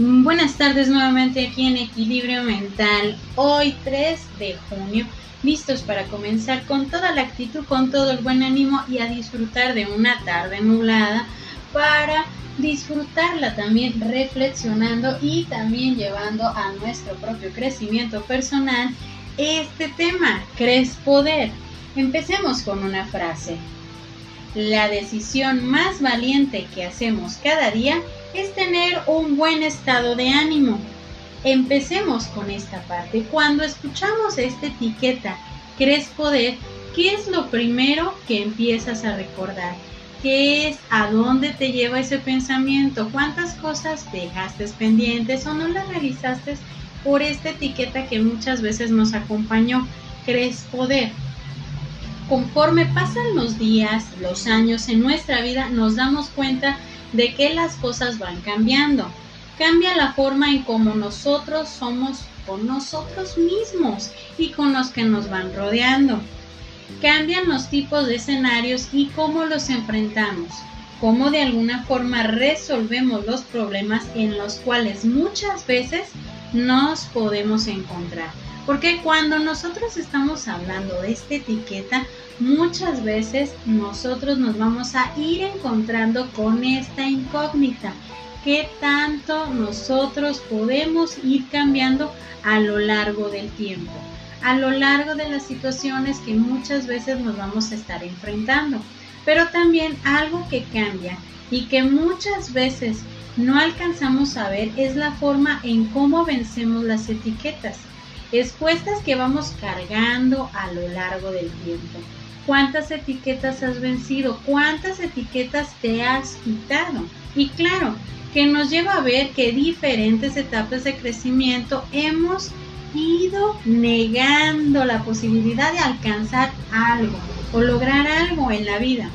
Buenas tardes nuevamente aquí en Equilibrio Mental, hoy 3 de junio, listos para comenzar con toda la actitud, con todo el buen ánimo y a disfrutar de una tarde nublada para disfrutarla también reflexionando y también llevando a nuestro propio crecimiento personal este tema, ¿crees poder? Empecemos con una frase. La decisión más valiente que hacemos cada día es tener un buen estado de ánimo. Empecemos con esta parte. Cuando escuchamos esta etiqueta, ¿crees poder? ¿Qué es lo primero que empiezas a recordar? ¿Qué es? ¿A dónde te lleva ese pensamiento? ¿Cuántas cosas dejaste pendientes o no las realizaste por esta etiqueta que muchas veces nos acompañó? ¿Crees poder? Conforme pasan los días, los años en nuestra vida, nos damos cuenta de que las cosas van cambiando. Cambia la forma en cómo nosotros somos con nosotros mismos y con los que nos van rodeando. Cambian los tipos de escenarios y cómo los enfrentamos, cómo de alguna forma resolvemos los problemas en los cuales muchas veces nos podemos encontrar. Porque cuando nosotros estamos hablando de esta etiqueta, muchas veces nosotros nos vamos a ir encontrando con esta incógnita. ¿Qué tanto nosotros podemos ir cambiando a lo largo del tiempo? A lo largo de las situaciones que muchas veces nos vamos a estar enfrentando. Pero también algo que cambia y que muchas veces no alcanzamos a ver es la forma en cómo vencemos las etiquetas expuestas que vamos cargando a lo largo del tiempo. ¿Cuántas etiquetas has vencido? ¿Cuántas etiquetas te has quitado? Y claro, que nos lleva a ver que diferentes etapas de crecimiento hemos ido negando la posibilidad de alcanzar algo o lograr algo en la vida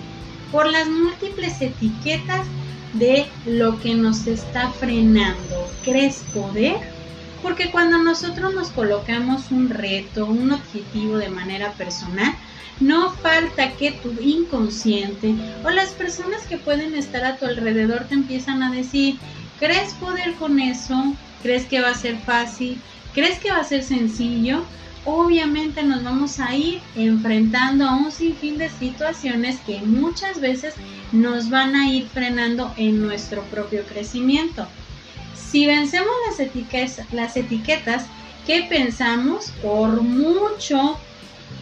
por las múltiples etiquetas de lo que nos está frenando. ¿Crees poder? Porque cuando nosotros nos colocamos un reto, un objetivo de manera personal, no falta que tu inconsciente o las personas que pueden estar a tu alrededor te empiezan a decir, ¿crees poder con eso? ¿Crees que va a ser fácil? ¿Crees que va a ser sencillo? Obviamente nos vamos a ir enfrentando a un sinfín de situaciones que muchas veces nos van a ir frenando en nuestro propio crecimiento. Si vencemos las etiquetas, las etiquetas que pensamos por mucho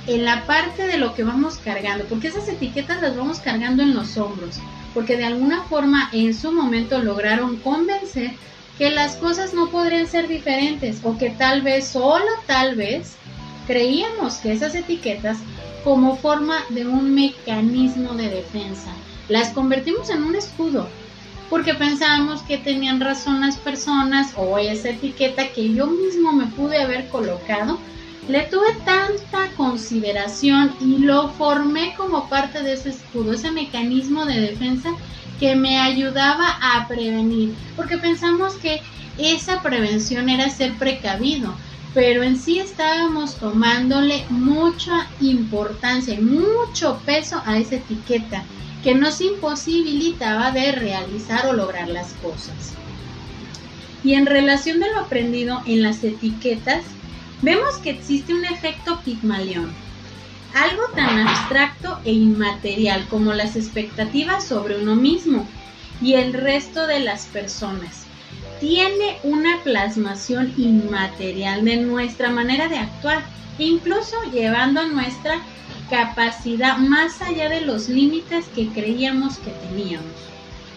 en la parte de lo que vamos cargando, porque esas etiquetas las vamos cargando en los hombros, porque de alguna forma en su momento lograron convencer que las cosas no podrían ser diferentes o que tal vez, solo tal vez, creíamos que esas etiquetas como forma de un mecanismo de defensa. Las convertimos en un escudo porque pensábamos que tenían razón las personas o esa etiqueta que yo mismo me pude haber colocado, le tuve tanta consideración y lo formé como parte de ese escudo, ese mecanismo de defensa que me ayudaba a prevenir, porque pensamos que esa prevención era ser precavido, pero en sí estábamos tomándole mucha importancia y mucho peso a esa etiqueta que nos imposibilitaba de realizar o lograr las cosas. Y en relación de lo aprendido en las etiquetas, vemos que existe un efecto Pigmalión, algo tan abstracto e inmaterial como las expectativas sobre uno mismo y el resto de las personas. Tiene una plasmación inmaterial de nuestra manera de actuar, incluso llevando nuestra capacidad más allá de los límites que creíamos que teníamos.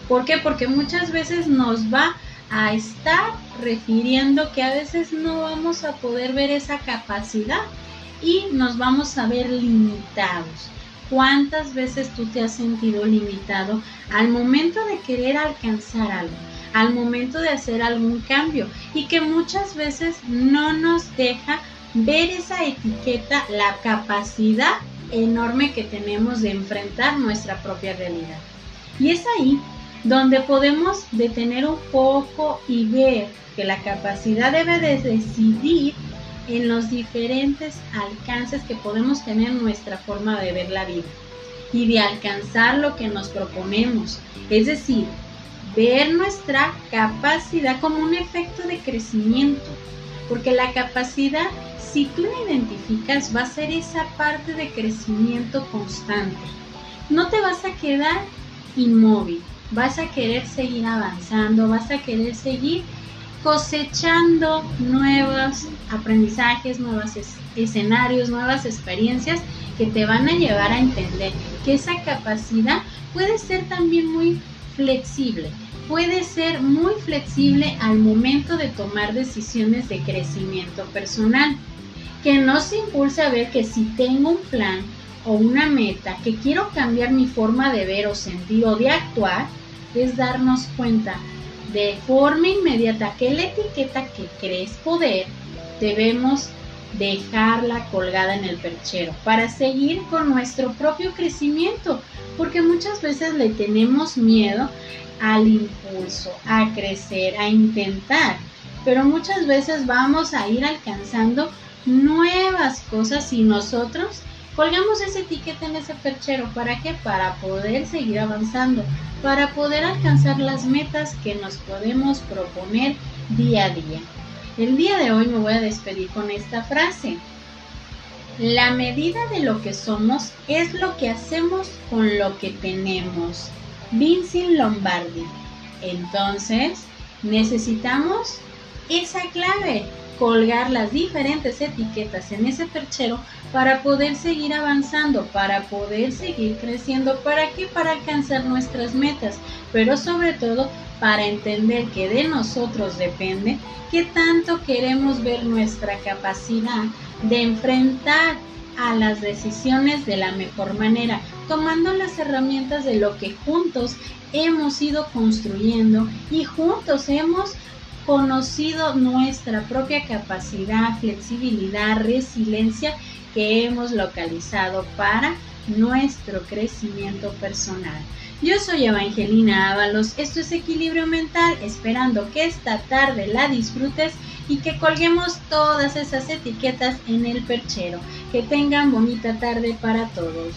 ¿Por qué? Porque muchas veces nos va a estar refiriendo que a veces no vamos a poder ver esa capacidad y nos vamos a ver limitados. ¿Cuántas veces tú te has sentido limitado al momento de querer alcanzar algo, al momento de hacer algún cambio y que muchas veces no nos deja ver esa etiqueta, la capacidad enorme que tenemos de enfrentar nuestra propia realidad. Y es ahí donde podemos detener un poco y ver que la capacidad debe de decidir en los diferentes alcances que podemos tener en nuestra forma de ver la vida y de alcanzar lo que nos proponemos. Es decir, ver nuestra capacidad como un efecto de crecimiento, porque la capacidad, si tú la identificas, va a ser esa parte de crecimiento constante. No te vas a quedar inmóvil, vas a querer seguir avanzando, vas a querer seguir cosechando nuevos aprendizajes, nuevos escenarios, nuevas experiencias que te van a llevar a entender que esa capacidad puede ser también muy flexible, puede ser muy flexible al momento de tomar decisiones de crecimiento personal, que nos impulse a ver que si tengo un plan o una meta, que quiero cambiar mi forma de ver o sentir o de actuar, es darnos cuenta de forma inmediata que la etiqueta que crees poder debemos dejarla colgada en el perchero para seguir con nuestro propio crecimiento, porque muchas veces le tenemos miedo al impulso, a crecer, a intentar, pero muchas veces vamos a ir alcanzando nuevas cosas y nosotros colgamos esa etiqueta en ese perchero. ¿Para qué? Para poder seguir avanzando, para poder alcanzar las metas que nos podemos proponer día a día. El día de hoy me voy a despedir con esta frase. La medida de lo que somos es lo que hacemos con lo que tenemos. Vincent Lombardi. Entonces, necesitamos esa clave, colgar las diferentes etiquetas en ese perchero para poder seguir avanzando, para poder seguir creciendo, ¿para qué? Para alcanzar nuestras metas, pero sobre todo para entender que de nosotros depende qué tanto queremos ver nuestra capacidad de enfrentar a las decisiones de la mejor manera, tomando las herramientas de lo que juntos hemos ido construyendo y juntos hemos conocido nuestra propia capacidad, flexibilidad, resiliencia que hemos localizado para nuestro crecimiento personal. Yo soy Evangelina Ábalos, esto es Equilibrio Mental, esperando que esta tarde la disfrutes y que colguemos todas esas etiquetas en el perchero. Que tengan bonita tarde para todos.